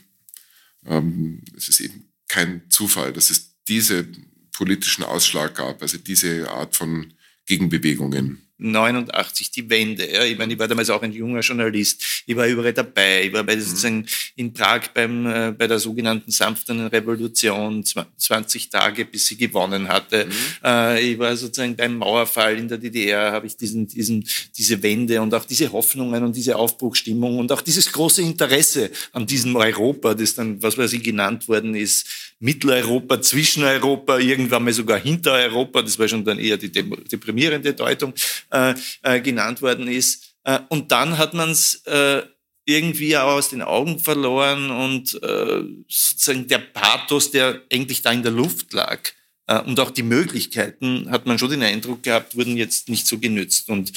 Ähm, es ist eben kein Zufall, dass es diese politischen Ausschlag gab, also diese Art von Gegenbewegungen. 89 die Wende. Ja. Ich meine, ich war damals auch ein junger Journalist. Ich war überall dabei. Ich war bei, mhm. sozusagen in Prag beim, äh, bei der sogenannten sanften Revolution, 20 Tage, bis sie gewonnen hatte. Mhm. Äh, ich war sozusagen beim Mauerfall in der DDR, habe ich diesen, diesen, diese Wende und auch diese Hoffnungen und diese Aufbruchstimmung und auch dieses große Interesse an diesem Europa, das dann, was weiß ich, genannt worden ist, Mitteleuropa, Zwischeneuropa, irgendwann mal sogar Hintereuropa, das war schon dann eher die deprimierende Deutung, äh, äh, genannt worden ist. Äh, und dann hat man es äh, irgendwie auch aus den Augen verloren und äh, sozusagen der Pathos, der eigentlich da in der Luft lag, und auch die Möglichkeiten, hat man schon den Eindruck gehabt, wurden jetzt nicht so genützt. Und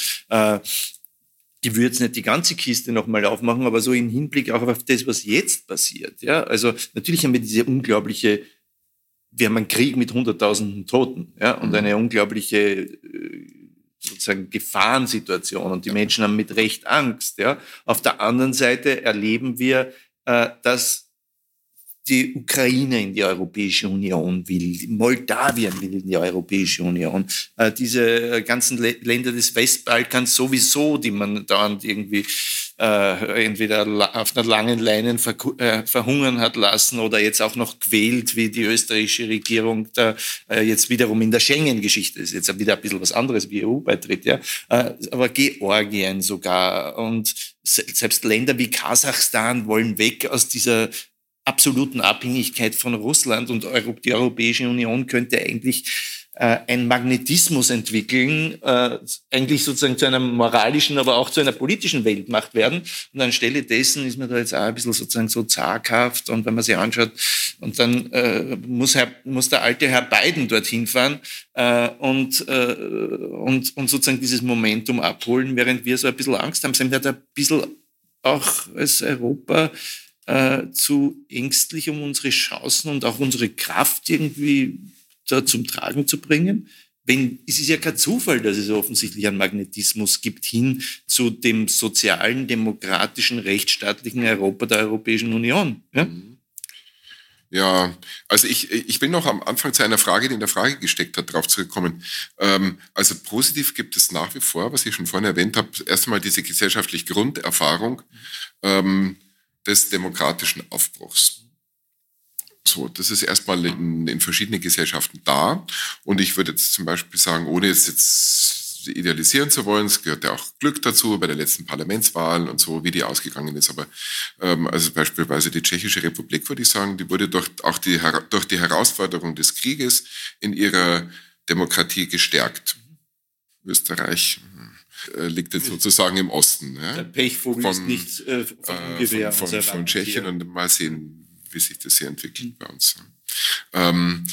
ich würde jetzt nicht die ganze Kiste nochmal aufmachen, aber so im Hinblick auch auf das, was jetzt passiert. Ja, also natürlich haben wir diese unglaubliche, wir haben einen Krieg mit hunderttausenden Toten, ja, und mhm. eine unglaubliche äh, sozusagen Gefahrensituation und die Menschen haben mit Recht Angst. Ja. Auf der anderen Seite erleben wir, äh, dass die Ukraine in die Europäische Union will, Moldawien will in die Europäische Union, äh, diese ganzen Länder des Westbalkans sowieso, die man dauernd irgendwie äh, entweder auf einer langen Leine ver äh, verhungern hat lassen oder jetzt auch noch quält, wie die österreichische Regierung da äh, jetzt wiederum in der Schengen-Geschichte ist. Jetzt wieder ein bisschen was anderes wie EU-Beitritt, ja. Äh, aber Georgien sogar und selbst Länder wie Kasachstan wollen weg aus dieser absoluten Abhängigkeit von Russland und die Europäische Union könnte eigentlich äh, ein Magnetismus entwickeln, äh, eigentlich sozusagen zu einer moralischen, aber auch zu einer politischen Weltmacht werden. Und anstelle dessen ist man da jetzt auch ein bisschen sozusagen so zaghaft und wenn man sich anschaut, und dann äh, muss, Herr, muss der alte Herr Biden dorthin fahren äh, und, äh, und, und sozusagen dieses Momentum abholen, während wir so ein bisschen Angst haben. Sind wir da ein bisschen auch als Europa äh, zu ängstlich, um unsere Chancen und auch unsere Kraft irgendwie zum Tragen zu bringen? Wenn, es ist ja kein Zufall, dass es offensichtlich einen Magnetismus gibt hin zu dem sozialen, demokratischen, rechtsstaatlichen Europa der Europäischen Union. Ja? Mhm. Ja, also ich, ich will noch am Anfang zu einer Frage, die in der Frage gesteckt hat, darauf zurückkommen. Ähm, also positiv gibt es nach wie vor, was ich schon vorhin erwähnt habe, erst einmal diese gesellschaftliche Grunderfahrung ähm, des demokratischen Aufbruchs. So, das ist erstmal in, in verschiedenen Gesellschaften da. Und ich würde jetzt zum Beispiel sagen, ohne es jetzt idealisieren zu wollen, es gehört ja auch Glück dazu bei der letzten Parlamentswahl und so, wie die ausgegangen ist. Aber ähm, also beispielsweise die Tschechische Republik, würde ich sagen, die wurde durch auch die, durch die Herausforderung des Krieges in ihrer Demokratie gestärkt. Österreich äh, liegt jetzt sozusagen im Osten. Ja? Der Pechvogel von, ist nicht äh, von, äh, von, von, von Tschechien hier. und mal sehen, wie sich das hier entwickelt bei uns. Ähm,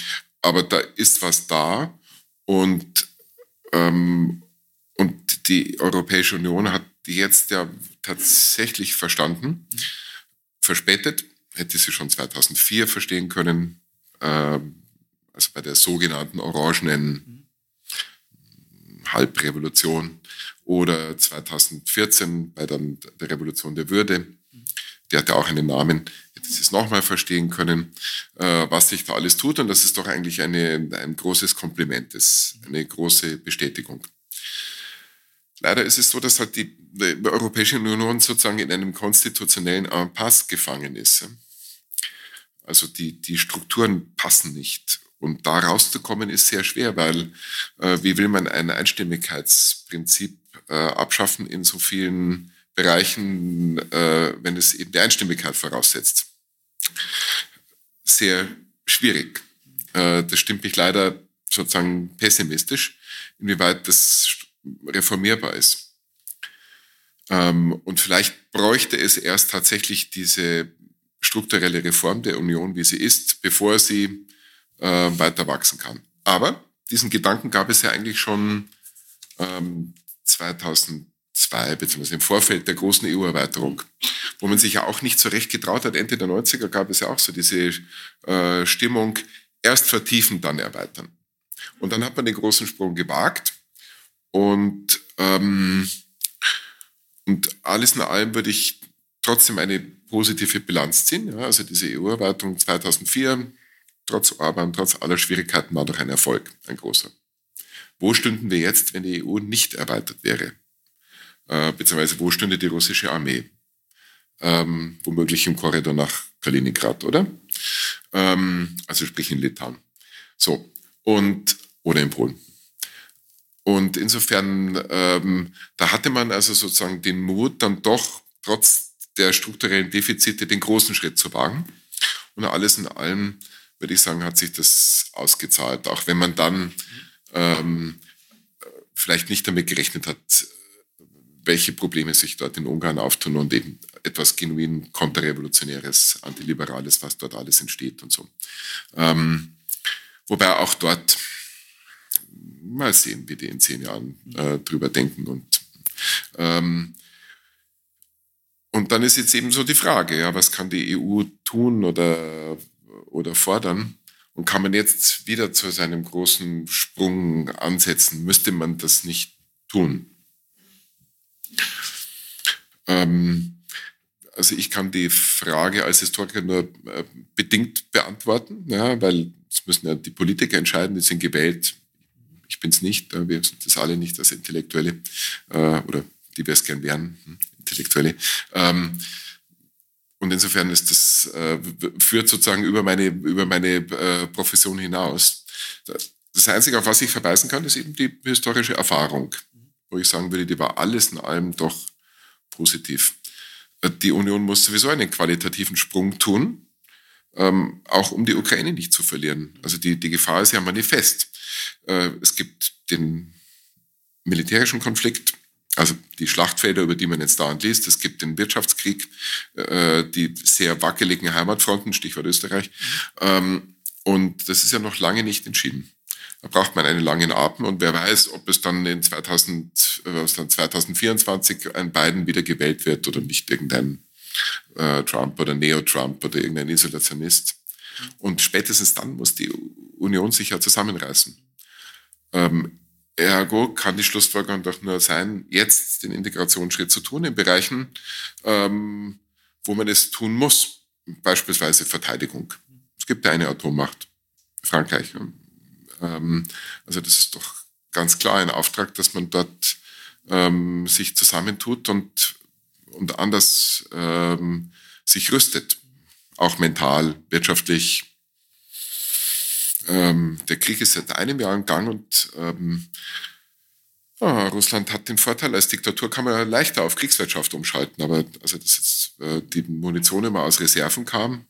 aber da ist was da und, ähm, und die Europäische Union hat jetzt ja tatsächlich verstanden, verspätet, hätte sie schon 2004 verstehen können, äh, also bei der sogenannten orangenen. Halbrevolution oder 2014 bei der, der Revolution der Würde, die hatte auch einen Namen, dass sie es nochmal verstehen können, äh, was sich da alles tut. Und das ist doch eigentlich eine, ein großes Kompliment, das eine große Bestätigung. Leider ist es so, dass halt die, die Europäische Union sozusagen in einem konstitutionellen Impasse gefangen ist. Also die, die Strukturen passen nicht. Und da rauszukommen ist sehr schwer, weil äh, wie will man ein Einstimmigkeitsprinzip äh, abschaffen in so vielen Bereichen, äh, wenn es eben die Einstimmigkeit voraussetzt? Sehr schwierig. Äh, das stimmt mich leider sozusagen pessimistisch, inwieweit das reformierbar ist. Ähm, und vielleicht bräuchte es erst tatsächlich diese strukturelle Reform der Union, wie sie ist, bevor sie äh, weiter wachsen kann. Aber diesen Gedanken gab es ja eigentlich schon 2000 ähm, zwei, beziehungsweise im Vorfeld der großen EU-Erweiterung, wo man sich ja auch nicht so recht getraut hat. Ende der 90er gab es ja auch so diese äh, Stimmung, erst vertiefen, dann erweitern. Und dann hat man den großen Sprung gewagt und, ähm, und alles in allem würde ich trotzdem eine positive Bilanz ziehen. Ja, also diese EU-Erweiterung 2004, trotz Orban, trotz aller Schwierigkeiten, war doch ein Erfolg, ein großer. Wo stünden wir jetzt, wenn die EU nicht erweitert wäre? Äh, beziehungsweise wo stünde die russische Armee? Ähm, womöglich im Korridor nach Kaliningrad, oder? Ähm, also sprich in Litauen. So, und, oder in Polen. Und insofern, ähm, da hatte man also sozusagen den Mut, dann doch trotz der strukturellen Defizite den großen Schritt zu wagen. Und alles in allem, würde ich sagen, hat sich das ausgezahlt, auch wenn man dann ähm, vielleicht nicht damit gerechnet hat, welche Probleme sich dort in Ungarn auftun und eben etwas genuin konterrevolutionäres, antiliberales, was dort alles entsteht und so. Ähm, wobei auch dort mal sehen, wie die in zehn Jahren äh, drüber denken und ähm, und dann ist jetzt eben so die Frage, ja, was kann die EU tun oder, oder fordern? Und kann man jetzt wieder zu seinem großen Sprung ansetzen? Müsste man das nicht tun? Ähm, also ich kann die Frage als Historiker nur äh, bedingt beantworten, ja, weil es müssen ja die Politiker entscheiden, die sind gewählt. Ich bin es nicht, wir sind das alle nicht als Intellektuelle äh, oder die wir es gern wären, hm, Intellektuelle. Ähm, und insofern ist das, äh, führt sozusagen über meine, über meine äh, Profession hinaus. Das Einzige, auf was ich verweisen kann, ist eben die historische Erfahrung, wo ich sagen würde, die war alles in allem doch positiv. Äh, die Union muss sowieso einen qualitativen Sprung tun, ähm, auch um die Ukraine nicht zu verlieren. Also die, die Gefahr ist ja manifest. Äh, es gibt den militärischen Konflikt, also die Schlachtfelder, über die man jetzt dauernd liest. Es gibt den Wirtschaftskrieg, äh, die sehr wackeligen Heimatfronten, Stichwort Österreich. Ähm, und das ist ja noch lange nicht entschieden. Da braucht man einen langen Atem und wer weiß, ob es dann in 2000, äh, dann 2024 ein Biden wieder gewählt wird oder nicht irgendein äh, Trump oder Neo-Trump oder irgendein Isolationist. Und spätestens dann muss die Union sich ja zusammenreißen. Ähm, ergo kann die Schlussfolgerung doch nur sein, jetzt den Integrationsschritt zu tun in Bereichen, ähm, wo man es tun muss. Beispielsweise Verteidigung. Es gibt eine Atommacht, Frankreich. Ähm, also das ist doch ganz klar ein Auftrag, dass man dort ähm, sich zusammentut und, und anders ähm, sich rüstet. Auch mental, wirtschaftlich. Ähm, der Krieg ist seit einem Jahr im Gang und ähm, ja, Russland hat den Vorteil, als Diktatur kann man leichter auf Kriegswirtschaft umschalten. Aber also, dass jetzt äh, die Munition immer aus Reserven kam,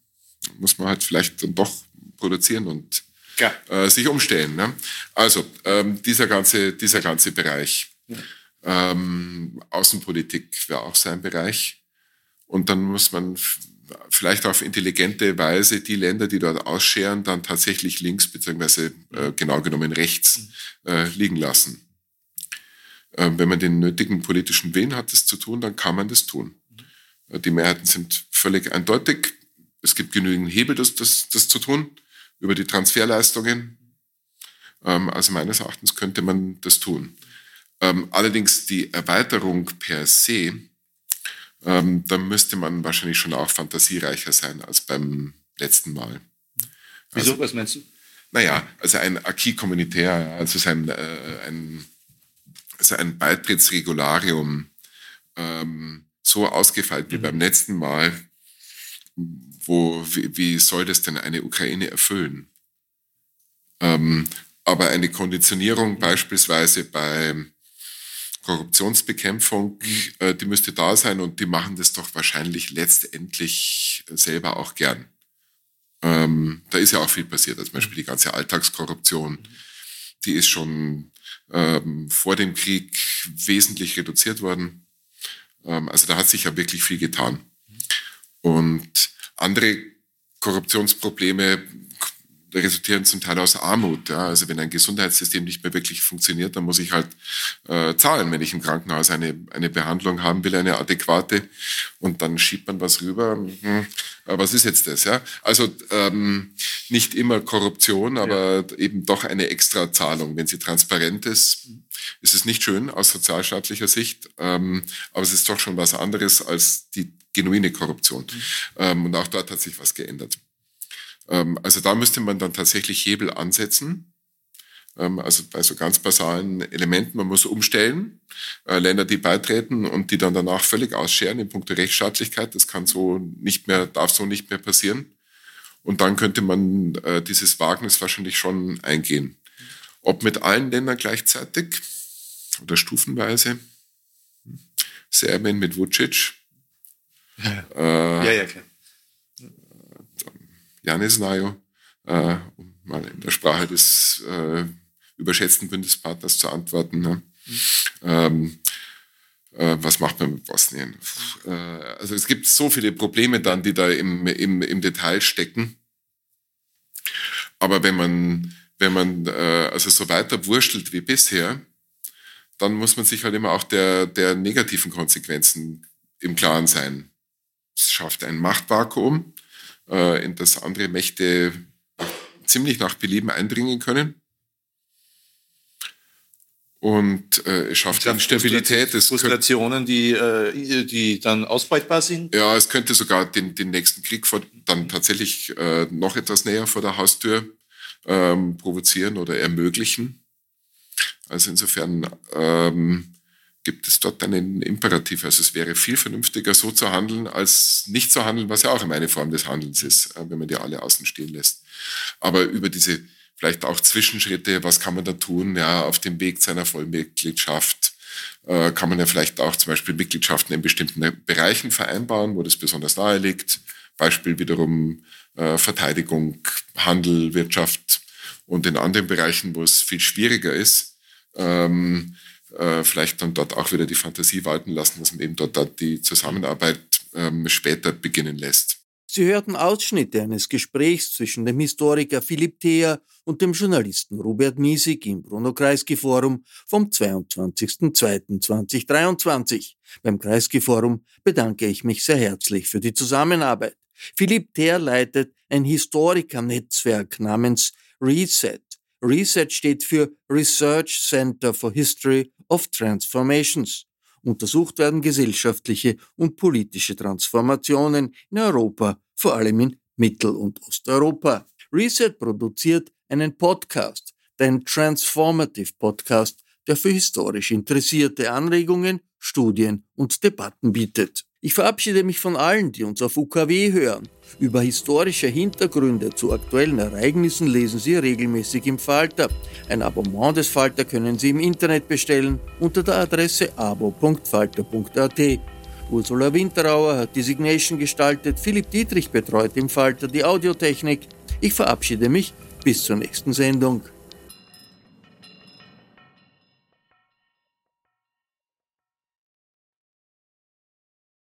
muss man halt vielleicht dann doch produzieren und äh, sich umstellen. Ne? Also ähm, dieser, ganze, dieser ganze Bereich. Ja. Ähm, Außenpolitik wäre auch sein Bereich. Und dann muss man vielleicht auf intelligente Weise die Länder, die dort ausscheren, dann tatsächlich links beziehungsweise äh, genau genommen rechts äh, liegen lassen. Äh, wenn man den nötigen politischen Willen hat, das zu tun, dann kann man das tun. Mhm. Die Mehrheiten sind völlig eindeutig. Es gibt genügend Hebel, das, das, das zu tun über die Transferleistungen. Ähm, also meines Erachtens könnte man das tun. Ähm, allerdings die Erweiterung per se, ähm, da müsste man wahrscheinlich schon auch fantasiereicher sein als beim letzten Mal. Wieso, also, was meinst du? Naja, also ein Acquis communautaire, also ein, äh, ein, also ein Beitrittsregularium ähm, so ausgefeilt wie mhm. beim letzten Mal, wo, wie, wie soll das denn eine Ukraine erfüllen? Ähm, aber eine Konditionierung beispielsweise bei Korruptionsbekämpfung, äh, die müsste da sein und die machen das doch wahrscheinlich letztendlich selber auch gern. Ähm, da ist ja auch viel passiert, also zum Beispiel die ganze Alltagskorruption, die ist schon ähm, vor dem Krieg wesentlich reduziert worden. Ähm, also da hat sich ja wirklich viel getan. Und andere Korruptionsprobleme resultieren zum Teil aus Armut. Ja. Also wenn ein Gesundheitssystem nicht mehr wirklich funktioniert, dann muss ich halt äh, zahlen, wenn ich im Krankenhaus eine, eine Behandlung haben will, eine adäquate. Und dann schiebt man was rüber. Hm, was ist jetzt das? Ja? Also ähm, nicht immer Korruption, aber ja. eben doch eine Extrazahlung. Wenn sie transparent ist, ist es nicht schön aus sozialstaatlicher Sicht, ähm, aber es ist doch schon was anderes als die genuine Korruption. Mhm. Und auch dort hat sich was geändert. Ähm, also da müsste man dann tatsächlich Hebel ansetzen. Ähm, also bei so ganz basalen Elementen, man muss umstellen, äh, Länder, die beitreten und die dann danach völlig ausscheren in puncto Rechtsstaatlichkeit. Das kann so nicht mehr, darf so nicht mehr passieren. Und dann könnte man äh, dieses Wagnis wahrscheinlich schon eingehen. Ob mit allen Ländern gleichzeitig oder stufenweise. Serbien mit Vucic, ja, äh, ja, ja, klar. Janis Najo, äh, um mal in der Sprache des äh, überschätzten Bündnispartners zu antworten. Ne? Mhm. Ähm, äh, was macht man mit Bosnien? Äh, also es gibt so viele Probleme dann, die da im, im, im Detail stecken. Aber wenn man, wenn man äh, also so weiter wurschtelt wie bisher, dann muss man sich halt immer auch der, der negativen Konsequenzen im Klaren sein. Es schafft ein Machtvakuum, äh, in das andere Mächte ziemlich nach Belieben eindringen können. und äh, es schafft Instabilität. Es Frustrationen, die, äh, die dann ausbeutbar sind? Ja, es könnte sogar den, den nächsten Krieg vor, dann tatsächlich äh, noch etwas näher vor der Haustür ähm, provozieren oder ermöglichen. Also insofern ähm, gibt es dort einen Imperativ. Also es wäre viel vernünftiger, so zu handeln, als nicht zu handeln, was ja auch immer eine Form des Handelns ist, äh, wenn man die alle außen stehen lässt. Aber über diese vielleicht auch Zwischenschritte, was kann man da tun, ja, auf dem Weg zu einer Vollmitgliedschaft, äh, kann man ja vielleicht auch zum Beispiel Mitgliedschaften in bestimmten Bereichen vereinbaren, wo das besonders nahe liegt. Beispiel wiederum äh, Verteidigung, Handel, Wirtschaft und in anderen Bereichen, wo es viel schwieriger ist, ähm, äh, vielleicht dann dort auch wieder die Fantasie walten lassen, dass man eben dort, dort die Zusammenarbeit ähm, später beginnen lässt. Sie hörten Ausschnitte eines Gesprächs zwischen dem Historiker Philipp Theer und dem Journalisten Robert Miesig im Bruno Kreisky Forum vom 22.02.2023. Beim Kreisky Forum bedanke ich mich sehr herzlich für die Zusammenarbeit. Philipp Theer leitet ein Historikernetzwerk namens Reset. Reset steht für Research Center for History of Transformations. Untersucht werden gesellschaftliche und politische Transformationen in Europa, vor allem in Mittel- und Osteuropa. Reset produziert einen Podcast, den Transformative Podcast, der für historisch Interessierte Anregungen, Studien und Debatten bietet. Ich verabschiede mich von allen, die uns auf UKW hören. Über historische Hintergründe zu aktuellen Ereignissen lesen Sie regelmäßig im Falter. Ein Abonnement des Falter können Sie im Internet bestellen unter der Adresse abo.falter.at. Ursula Winterauer hat die Signation gestaltet, Philipp Dietrich betreut im Falter die Audiotechnik. Ich verabschiede mich bis zur nächsten Sendung.